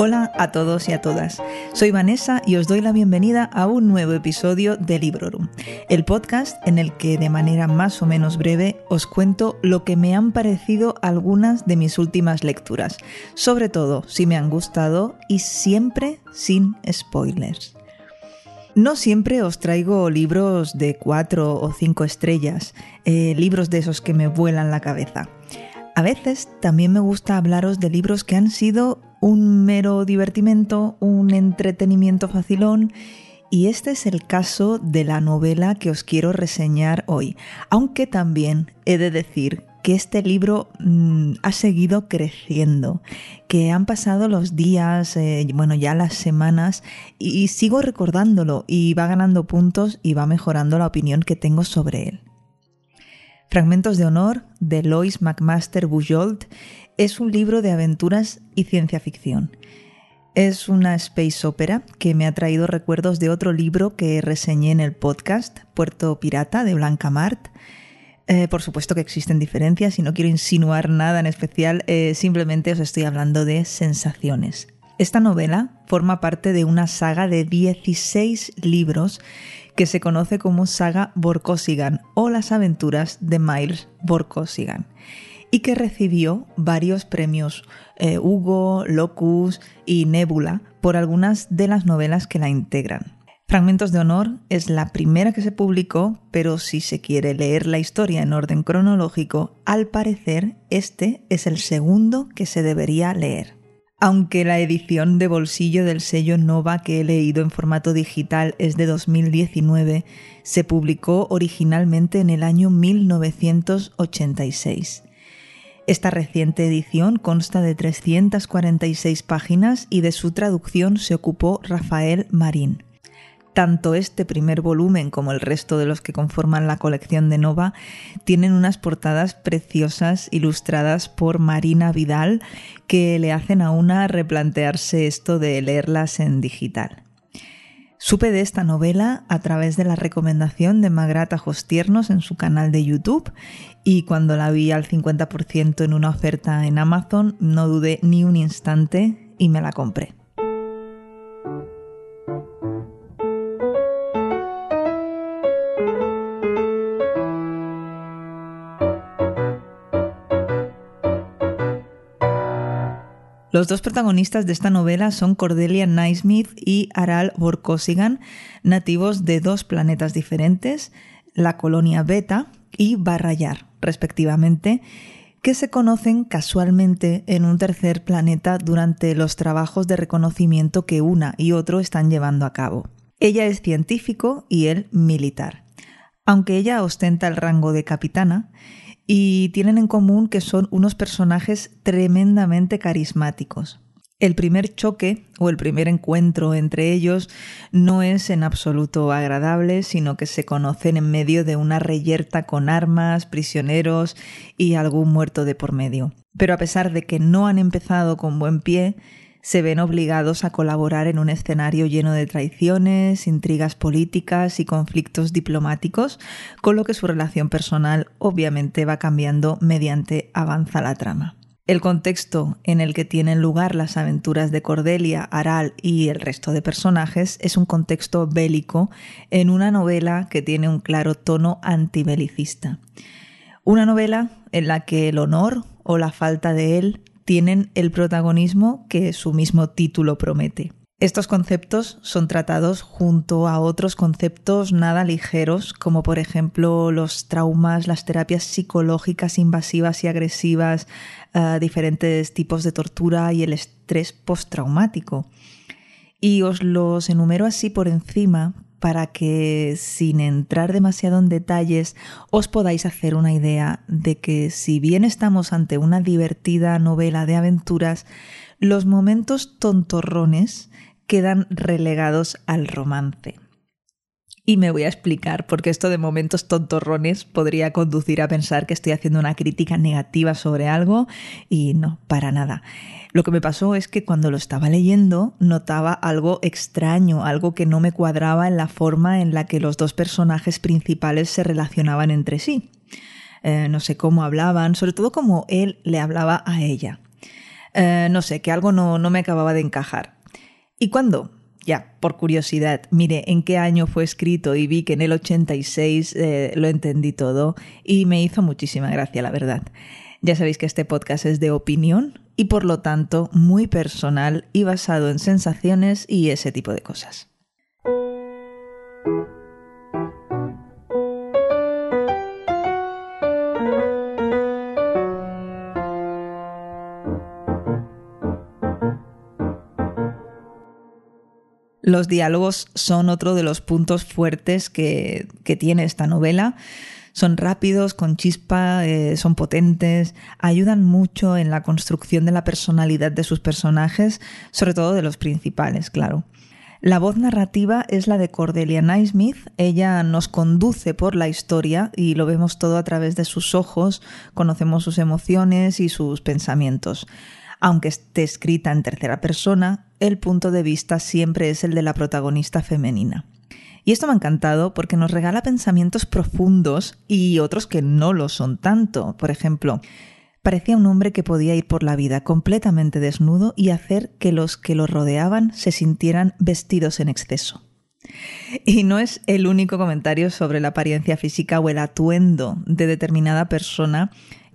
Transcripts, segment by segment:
Hola a todos y a todas. Soy Vanessa y os doy la bienvenida a un nuevo episodio de Librorum, el podcast en el que de manera más o menos breve os cuento lo que me han parecido algunas de mis últimas lecturas, sobre todo si me han gustado y siempre sin spoilers. No siempre os traigo libros de cuatro o cinco estrellas, eh, libros de esos que me vuelan la cabeza. A veces también me gusta hablaros de libros que han sido un mero divertimento, un entretenimiento facilón, y este es el caso de la novela que os quiero reseñar hoy, aunque también he de decir que este libro mmm, ha seguido creciendo, que han pasado los días, eh, bueno, ya las semanas, y sigo recordándolo y va ganando puntos y va mejorando la opinión que tengo sobre él. Fragmentos de Honor de Lois McMaster Bujold es un libro de aventuras y ciencia ficción. Es una space opera que me ha traído recuerdos de otro libro que reseñé en el podcast, Puerto Pirata de Blanca Mart. Eh, por supuesto que existen diferencias y no quiero insinuar nada en especial, eh, simplemente os estoy hablando de sensaciones. Esta novela forma parte de una saga de 16 libros que se conoce como saga Borkosigan o las aventuras de Miles Borkosigan y que recibió varios premios eh, Hugo, Locus y Nebula por algunas de las novelas que la integran. Fragmentos de Honor es la primera que se publicó, pero si se quiere leer la historia en orden cronológico, al parecer este es el segundo que se debería leer. Aunque la edición de bolsillo del sello Nova que he leído en formato digital es de 2019, se publicó originalmente en el año 1986. Esta reciente edición consta de 346 páginas y de su traducción se ocupó Rafael Marín. Tanto este primer volumen como el resto de los que conforman la colección de Nova tienen unas portadas preciosas ilustradas por Marina Vidal que le hacen a una replantearse esto de leerlas en digital. Supe de esta novela a través de la recomendación de Magrata Tiernos en su canal de YouTube y cuando la vi al 50% en una oferta en Amazon no dudé ni un instante y me la compré. Los dos protagonistas de esta novela son Cordelia Naismith y Aral Borkosigan, nativos de dos planetas diferentes, la colonia Beta y Barrayar, respectivamente, que se conocen casualmente en un tercer planeta durante los trabajos de reconocimiento que una y otro están llevando a cabo. Ella es científico y él militar. Aunque ella ostenta el rango de capitana, y tienen en común que son unos personajes tremendamente carismáticos. El primer choque o el primer encuentro entre ellos no es en absoluto agradable, sino que se conocen en medio de una reyerta con armas, prisioneros y algún muerto de por medio. Pero a pesar de que no han empezado con buen pie, se ven obligados a colaborar en un escenario lleno de traiciones, intrigas políticas y conflictos diplomáticos, con lo que su relación personal obviamente va cambiando mediante avanza la trama. El contexto en el que tienen lugar las aventuras de Cordelia, Aral y el resto de personajes es un contexto bélico en una novela que tiene un claro tono antibelicista. Una novela en la que el honor o la falta de él tienen el protagonismo que su mismo título promete. Estos conceptos son tratados junto a otros conceptos nada ligeros, como por ejemplo los traumas, las terapias psicológicas invasivas y agresivas, uh, diferentes tipos de tortura y el estrés postraumático. Y os los enumero así por encima para que, sin entrar demasiado en detalles, os podáis hacer una idea de que si bien estamos ante una divertida novela de aventuras, los momentos tontorrones quedan relegados al romance. Y me voy a explicar, porque esto de momentos tontorrones podría conducir a pensar que estoy haciendo una crítica negativa sobre algo y no, para nada. Lo que me pasó es que cuando lo estaba leyendo notaba algo extraño, algo que no me cuadraba en la forma en la que los dos personajes principales se relacionaban entre sí. Eh, no sé cómo hablaban, sobre todo cómo él le hablaba a ella. Eh, no sé, que algo no, no me acababa de encajar. Y cuando ya, por curiosidad, mire en qué año fue escrito y vi que en el 86 eh, lo entendí todo y me hizo muchísima gracia, la verdad. Ya sabéis que este podcast es de opinión y por lo tanto muy personal y basado en sensaciones y ese tipo de cosas. Los diálogos son otro de los puntos fuertes que, tiene esta novela. Son rápidos, con chispa, eh, son potentes, ayudan mucho en la construcción de la personalidad de sus personajes, sobre todo de los principales, claro. La voz narrativa es la de Cordelia Naismith. Ella nos conduce por la historia y lo vemos todo a través de sus ojos, conocemos sus emociones y sus pensamientos. Aunque esté escrita en tercera persona, el punto de vista siempre es el de la protagonista femenina. Y esto me ha encantado porque nos regala pensamientos profundos y otros que no lo son tanto. Por ejemplo, parecía un hombre que podía ir por la vida completamente desnudo y hacer que los que lo rodeaban se sintieran vestidos en exceso. Y no es el único comentario sobre la apariencia física o el atuendo de determinada persona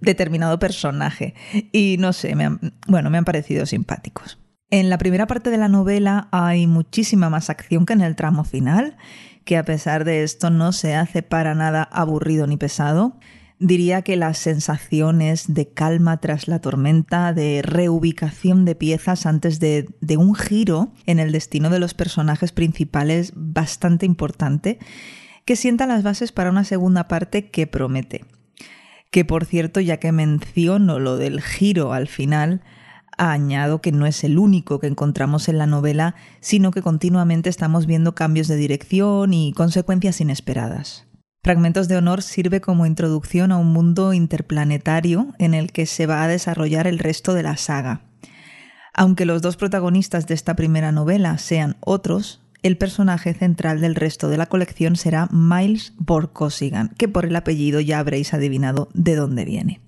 determinado personaje. Y no sé, me bueno, me han parecido simpáticos. En la primera parte de la novela hay muchísima más acción que en el tramo final, que a pesar de esto no se hace para nada aburrido ni pesado. Diría que las sensaciones de calma tras la tormenta, de reubicación de piezas antes de, de un giro en el destino de los personajes principales bastante importante, que sienta las bases para una segunda parte que promete que por cierto, ya que menciono lo del giro al final, añado que no es el único que encontramos en la novela, sino que continuamente estamos viendo cambios de dirección y consecuencias inesperadas. Fragmentos de Honor sirve como introducción a un mundo interplanetario en el que se va a desarrollar el resto de la saga. Aunque los dos protagonistas de esta primera novela sean otros, el personaje central del resto de la colección será Miles Borkosigan, que por el apellido ya habréis adivinado de dónde viene.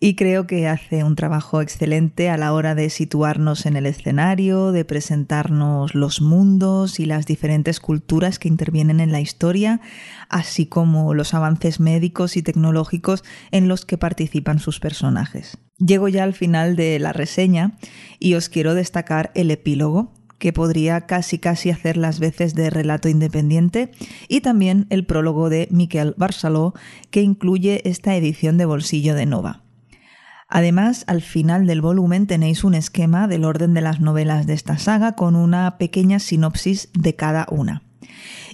Y creo que hace un trabajo excelente a la hora de situarnos en el escenario, de presentarnos los mundos y las diferentes culturas que intervienen en la historia, así como los avances médicos y tecnológicos en los que participan sus personajes. Llego ya al final de la reseña y os quiero destacar el epílogo, que podría casi casi hacer las veces de relato independiente, y también el prólogo de Miquel Barceló, que incluye esta edición de bolsillo de Nova. Además, al final del volumen tenéis un esquema del orden de las novelas de esta saga con una pequeña sinopsis de cada una.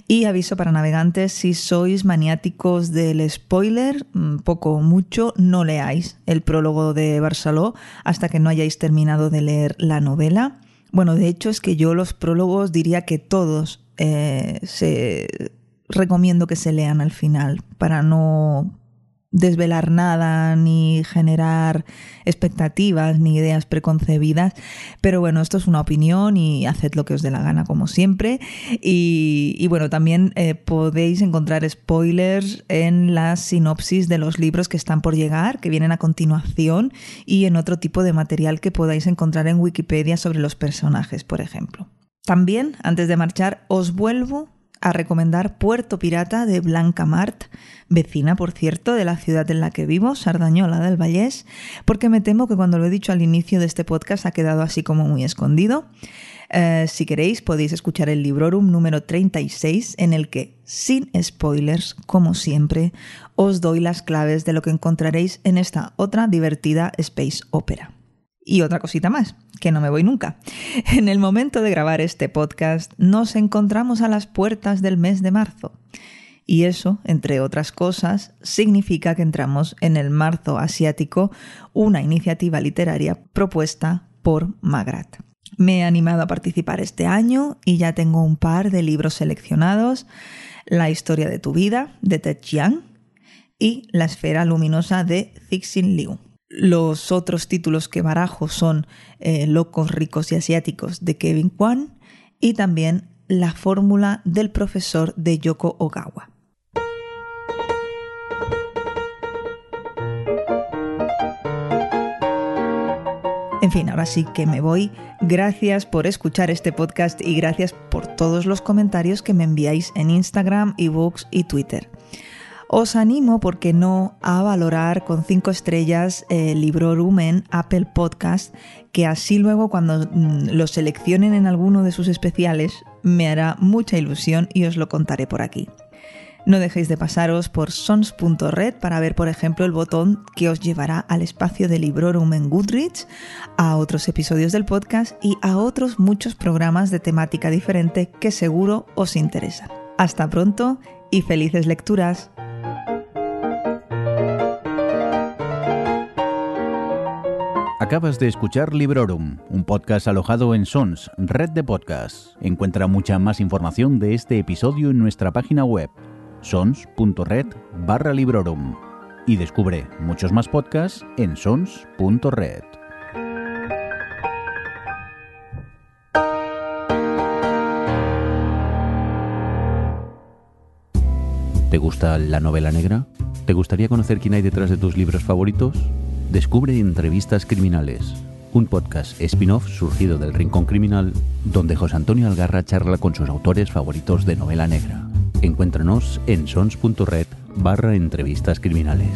Y aviso para navegantes, si sois maniáticos del spoiler, mm, poco o mucho, no leáis el prólogo de Barceló hasta que no hayáis terminado de leer la novela. Bueno, de hecho es que yo los prólogos diría que todos eh, se recomiendo que se lean al final para no desvelar nada, ni generar expectativas, ni ideas preconcebidas. Pero bueno, esto es una opinión y haced lo que os dé la gana, como siempre. Y, bueno, también eh, podéis encontrar spoilers en la sinopsis de los libros que están por llegar, que vienen a continuación, y en otro tipo de material que podáis encontrar en Wikipedia sobre los personajes, por ejemplo. También, antes de marchar, os vuelvo a recomendar Puerto Pirata de Blanca Mart, vecina, por cierto, de la ciudad en la que vivo, Sardañola del Vallés, porque me temo que cuando lo he dicho al inicio de este podcast ha quedado así como muy escondido. Eh, si queréis, podéis escuchar el Librorum número 36, en el que, sin spoilers, como siempre, os doy las claves de lo que encontraréis en esta otra divertida space opera. Y otra cosita más, que no me voy nunca. En el momento de grabar este podcast nos encontramos a las puertas del mes de marzo. Y eso, entre otras cosas, significa que entramos en el marzo asiático, una iniciativa literaria propuesta por Magrat. Me he animado a participar este año y ya tengo un par de libros seleccionados. La historia de tu vida, de Ted Chiang, y La esfera luminosa de Cixin Liu. Los otros títulos que barajo son eh, Locos, ricos y asiáticos de Kevin Kwan y también La fórmula del profesor de Yoko Ogawa. En fin, ahora sí que me voy. Gracias por escuchar este podcast y gracias por todos los comentarios que me enviáis en Instagram, ebooks y Twitter. Os animo, porque no, a valorar con cinco estrellas el Librorum en Apple Podcast, que así luego cuando mm, lo seleccionen en alguno de sus especiales me hará mucha ilusión y os lo contaré por aquí. No dejéis de pasaros por sons.red para ver, por ejemplo, el botón que os llevará al espacio de Librorum en Goodreads, a otros episodios del podcast y a otros muchos programas de temática diferente que seguro os interesan. Hasta pronto y felices lecturas. Acabas de escuchar Librorum, un podcast alojado en Sons, red de podcasts. Encuentra mucha más información de este episodio en nuestra página web sons.red barra librorum y descubre muchos más podcasts en sons.red. ¿Te gusta la novela negra? ¿Te gustaría conocer quién hay detrás de tus libros favoritos? Descubre Entrevistas Criminales, un podcast spin-off surgido del Rincón Criminal, donde José Antonio Algarra charla con sus autores favoritos de novela negra. Encuéntranos en sons.red barra entrevistas criminales.